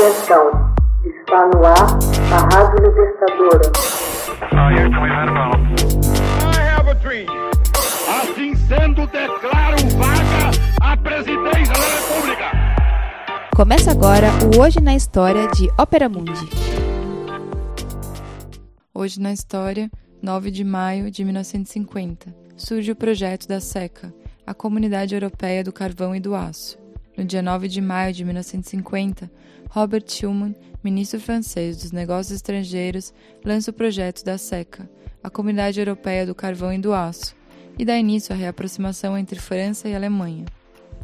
Atenção, está no ar a Rádio Libertadora. Assim sendo, declaro vaga a presidência da República. Começa agora o Hoje na História de Ópera Mundi. Hoje na História, 9 de maio de 1950, surge o projeto da SECA, a Comunidade Europeia do Carvão e do Aço. No dia 9 de maio de 1950, Robert Schuman, ministro francês dos Negócios Estrangeiros, lança o projeto da SECA, a Comunidade Europeia do Carvão e do Aço, e dá início à reaproximação entre França e Alemanha.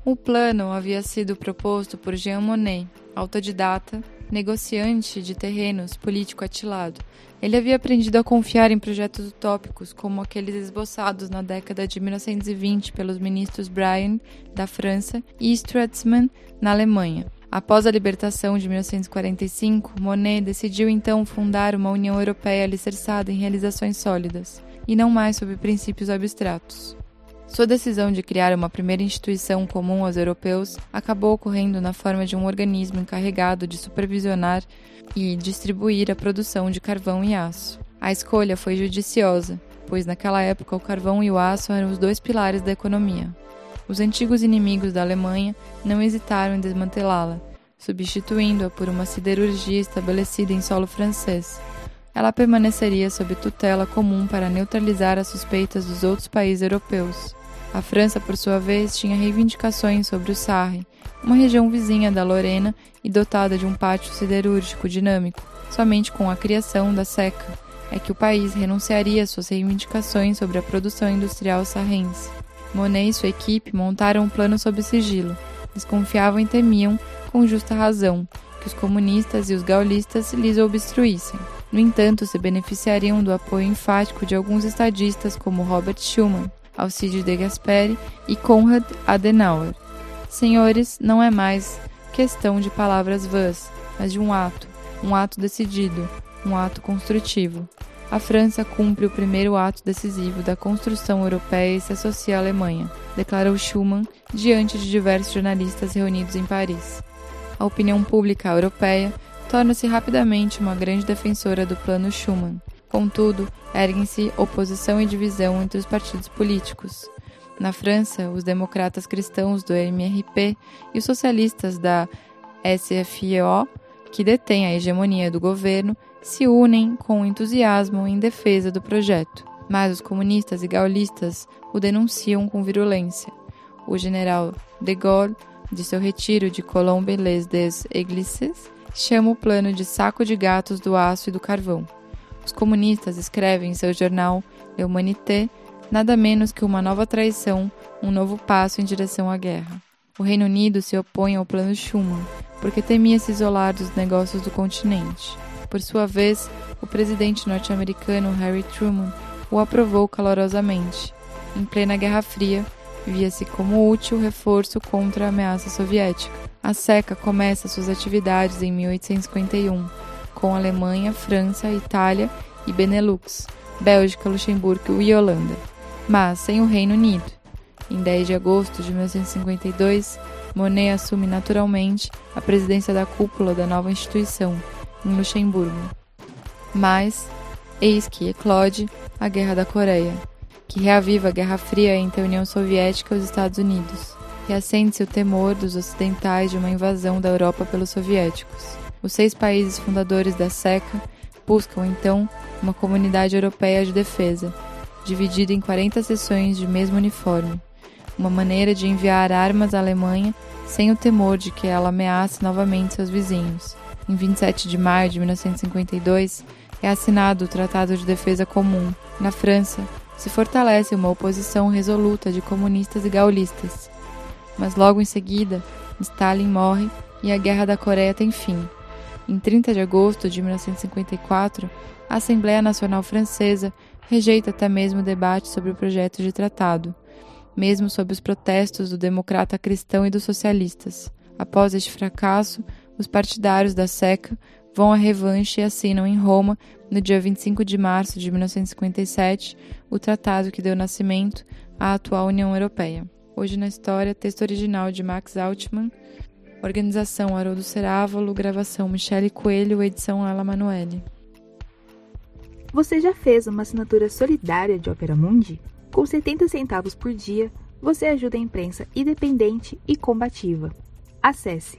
O plano havia sido proposto por Jean Monnet, autodidata, negociante de terrenos, político atilado. Ele havia aprendido a confiar em projetos utópicos, como aqueles esboçados na década de 1920 pelos ministros Bryan, da França, e Stratzmann, na Alemanha. Após a libertação de 1945, Monet decidiu então fundar uma União Europeia alicerçada em realizações sólidas, e não mais sob princípios abstratos. Sua decisão de criar uma primeira instituição comum aos europeus acabou ocorrendo na forma de um organismo encarregado de supervisionar e distribuir a produção de carvão e aço. A escolha foi judiciosa, pois naquela época o carvão e o aço eram os dois pilares da economia. Os antigos inimigos da Alemanha não hesitaram em desmantelá-la, substituindo-a por uma siderurgia estabelecida em solo francês. Ela permaneceria sob tutela comum para neutralizar as suspeitas dos outros países europeus. A França, por sua vez, tinha reivindicações sobre o Sarre, uma região vizinha da Lorena e dotada de um pátio siderúrgico dinâmico. Somente com a criação da SECA é que o país renunciaria às suas reivindicações sobre a produção industrial sarrense. Monet e sua equipe montaram um plano sob sigilo. Desconfiavam e temiam, com justa razão, que os comunistas e os gaulistas lhes obstruíssem. No entanto, se beneficiariam do apoio enfático de alguns estadistas como Robert Schuman, Alcide de Gasperi e Konrad Adenauer. Senhores, não é mais questão de palavras vãs, mas de um ato, um ato decidido, um ato construtivo. A França cumpre o primeiro ato decisivo da construção europeia e se associa à Alemanha, declarou Schuman diante de diversos jornalistas reunidos em Paris. A opinião pública europeia torna-se rapidamente uma grande defensora do Plano Schuman. Contudo, erguem-se oposição e divisão entre os partidos políticos. Na França, os democratas cristãos do MRP e os socialistas da SFIO, que detêm a hegemonia do governo, se unem com entusiasmo em defesa do projeto, mas os comunistas e gaullistas o denunciam com virulência. O general de Gaulle, de seu retiro de Colombe-les des Églises, chama o plano de saco de gatos do aço e do carvão. Os comunistas escrevem em seu jornal Le Humanité nada menos que uma nova traição, um novo passo em direção à guerra. O Reino Unido se opõe ao plano Schuman, porque temia se isolar dos negócios do continente. Por sua vez, o presidente norte-americano Harry Truman o aprovou calorosamente. Em plena Guerra Fria, via-se como útil reforço contra a ameaça soviética. A SECA começa suas atividades em 1851, com Alemanha, França, Itália e Benelux, Bélgica, Luxemburgo e Holanda, mas sem o Reino Unido. Em 10 de agosto de 1952, Monet assume naturalmente a presidência da cúpula da nova instituição, em Luxemburgo. Mas, eis que eclode a Guerra da Coreia, que reaviva a Guerra Fria entre a União Soviética e os Estados Unidos. Reacende-se o temor dos ocidentais de uma invasão da Europa pelos soviéticos. Os seis países fundadores da SECA buscam, então, uma comunidade europeia de defesa, dividida em 40 seções de mesmo uniforme, uma maneira de enviar armas à Alemanha sem o temor de que ela ameace novamente seus vizinhos. Em 27 de maio de 1952, é assinado o Tratado de Defesa Comum. Na França, se fortalece uma oposição resoluta de comunistas e gaullistas. Mas logo em seguida, Stalin morre e a Guerra da Coreia tem fim. Em 30 de agosto de 1954, a Assembleia Nacional Francesa rejeita até mesmo o debate sobre o projeto de tratado, mesmo sob os protestos do democrata cristão e dos socialistas. Após este fracasso, os partidários da SECA vão à revanche e assinam em Roma, no dia 25 de março de 1957, o tratado que deu nascimento à atual União Europeia. Hoje na história, texto original de Max Altman, Organização Haroldo Cerávolo, gravação Michele Coelho, edição Ala Manoeli. Você já fez uma assinatura solidária de Opera Mundi? Com 70 centavos por dia, você ajuda a imprensa independente e combativa. Acesse